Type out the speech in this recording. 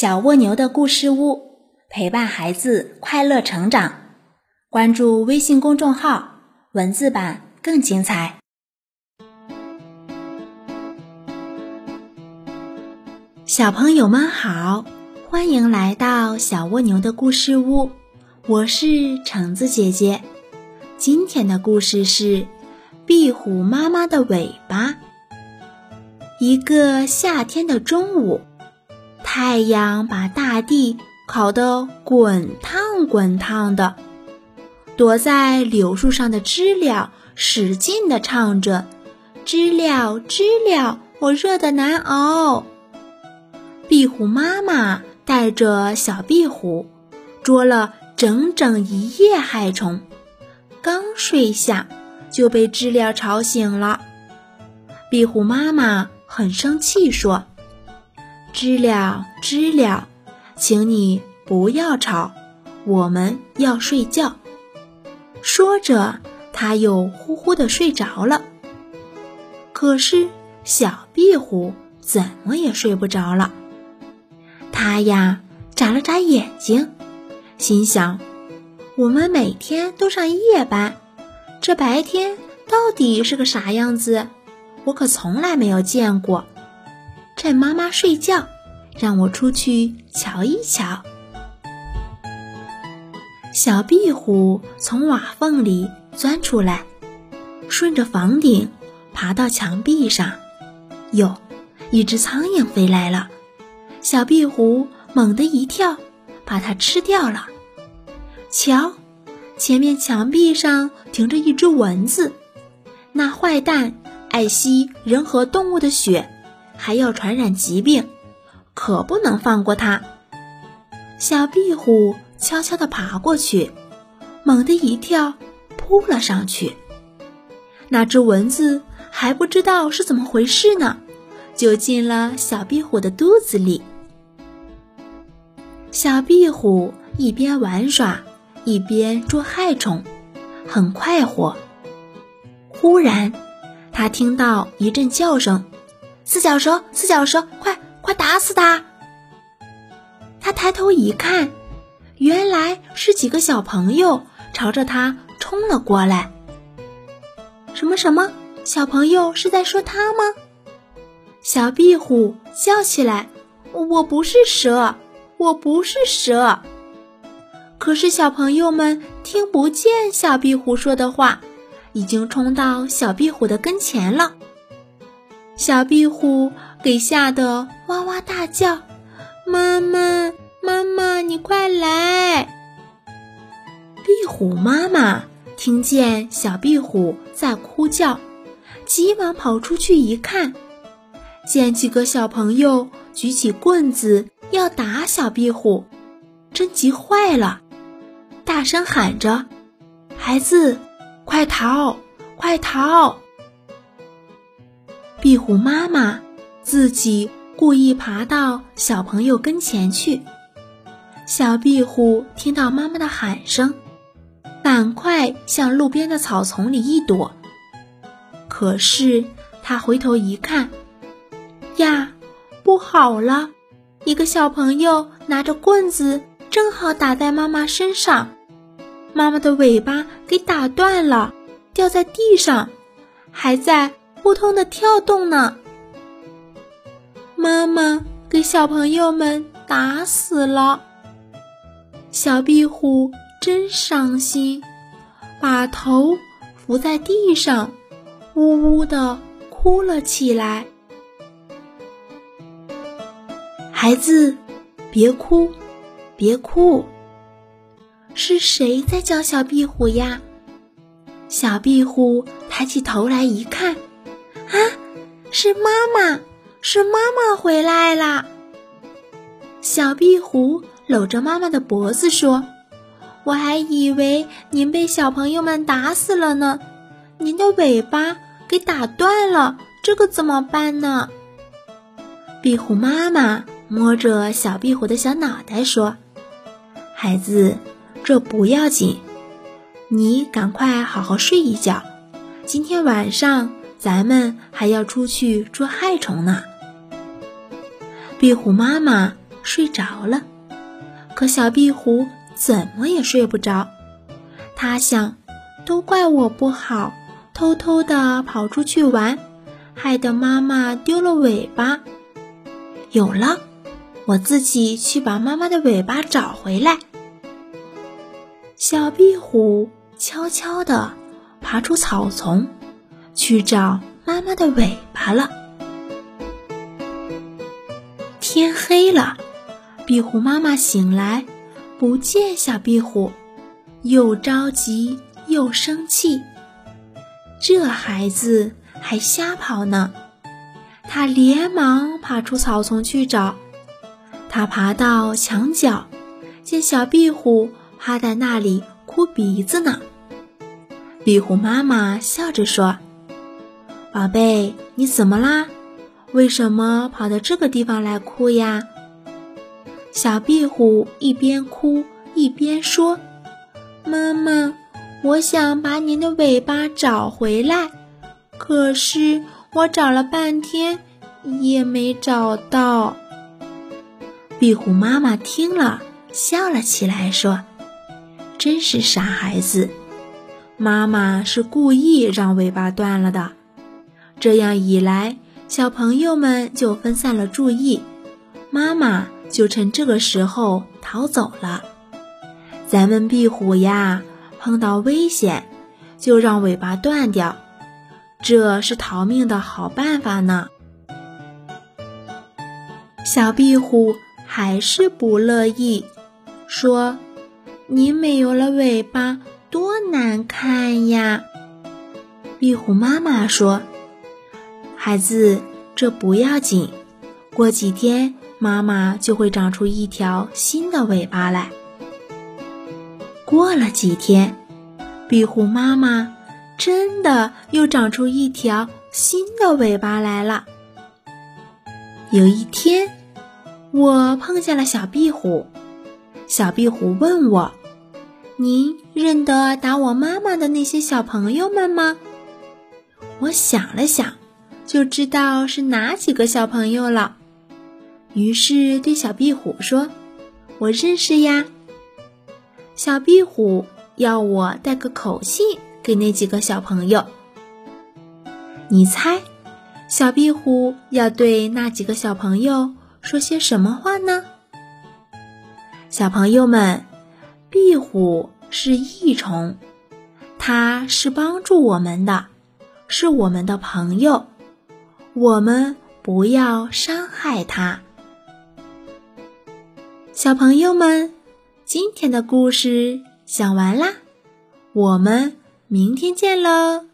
小蜗牛的故事屋，陪伴孩子快乐成长。关注微信公众号，文字版更精彩。小朋友们好，欢迎来到小蜗牛的故事屋，我是橙子姐姐。今天的故事是壁虎妈妈的尾巴。一个夏天的中午。太阳把大地烤得滚烫滚烫的，躲在柳树上的知了使劲地唱着：“知了，知了，我热得难熬。”壁虎妈妈带着小壁虎捉了整整一夜害虫，刚睡下就被知了吵醒了。壁虎妈妈很生气，说。知了，知了，请你不要吵，我们要睡觉。说着，他又呼呼的睡着了。可是小壁虎怎么也睡不着了。它呀，眨了眨眼睛，心想：我们每天都上夜班，这白天到底是个啥样子？我可从来没有见过。趁妈妈睡觉，让我出去瞧一瞧。小壁虎从瓦缝里钻出来，顺着房顶爬到墙壁上。哟，一只苍蝇飞来了！小壁虎猛地一跳，把它吃掉了。瞧，前面墙壁上停着一只蚊子，那坏蛋爱吸人和动物的血。还要传染疾病，可不能放过它。小壁虎悄悄地爬过去，猛地一跳，扑了上去。那只蚊子还不知道是怎么回事呢，就进了小壁虎的肚子里。小壁虎一边玩耍，一边捉害虫，很快活。忽然，它听到一阵叫声。四脚蛇，四脚蛇，快快打死它！他抬头一看，原来是几个小朋友朝着他冲了过来。什么什么？小朋友是在说他吗？小壁虎叫起来：“我不是蛇，我不是蛇。”可是小朋友们听不见小壁虎说的话，已经冲到小壁虎的跟前了。小壁虎给吓得哇哇大叫：“妈妈，妈妈，你快来！”壁虎妈妈听见小壁虎在哭叫，急忙跑出去一看，见几个小朋友举起棍子要打小壁虎，真急坏了，大声喊着：“孩子，快逃，快逃！”壁虎妈妈自己故意爬到小朋友跟前去。小壁虎听到妈妈的喊声，赶快向路边的草丛里一躲。可是他回头一看，呀，不好了！一个小朋友拿着棍子，正好打在妈妈身上，妈妈的尾巴给打断了，掉在地上，还在。扑通的跳动呢！妈妈给小朋友们打死了。小壁虎真伤心，把头伏在地上，呜呜的哭了起来。孩子，别哭，别哭。是谁在叫小壁虎呀？小壁虎抬起头来一看。啊，是妈妈，是妈妈回来啦！小壁虎搂着妈妈的脖子说：“我还以为您被小朋友们打死了呢，您的尾巴给打断了，这可怎么办呢？”壁虎妈妈摸着小壁虎的小脑袋说：“孩子，这不要紧，你赶快好好睡一觉，今天晚上。”咱们还要出去捉害虫呢。壁虎妈妈睡着了。可小壁虎怎么也睡不着，他想，都怪我不好，偷偷的跑出去玩，害得妈妈丢了尾巴。有了，我自己去把妈妈的尾巴找回来。小壁虎悄悄地爬出草丛，去找妈妈的尾巴了。天黑了，壁虎妈妈醒来，不见小壁虎，又着急又生气。这孩子还瞎跑呢！他连忙爬出草丛去找。他爬到墙角，见小壁虎趴在那里哭鼻子呢。壁虎妈妈笑着说：“宝贝，你怎么啦？为什么跑到这个地方来哭呀？”小壁虎一边哭一边说：“妈妈，我想把您的尾巴找回来，可是……”我找了半天，也没找到。壁虎妈妈听了，笑了起来，说：“真是傻孩子，妈妈是故意让尾巴断了的。这样一来，小朋友们就分散了注意，妈妈就趁这个时候逃走了。咱们壁虎呀，碰到危险就让尾巴断掉。”这是逃命的好办法呢。小壁虎还是不乐意，说：“你没有了尾巴，多难看呀！”壁虎妈妈说：“孩子，这不要紧，过几天妈妈就会长出一条新的尾巴来。”过了几天，壁虎妈妈。真的又长出一条新的尾巴来了。有一天，我碰见了小壁虎。小壁虎问我：“您认得打我妈妈的那些小朋友们吗？”我想了想，就知道是哪几个小朋友了。于是对小壁虎说：“我认识呀。”小壁虎要我带个口信。给那几个小朋友，你猜，小壁虎要对那几个小朋友说些什么话呢？小朋友们，壁虎是益虫，它是帮助我们的，是我们的朋友，我们不要伤害它。小朋友们，今天的故事讲完啦，我们。明天见喽。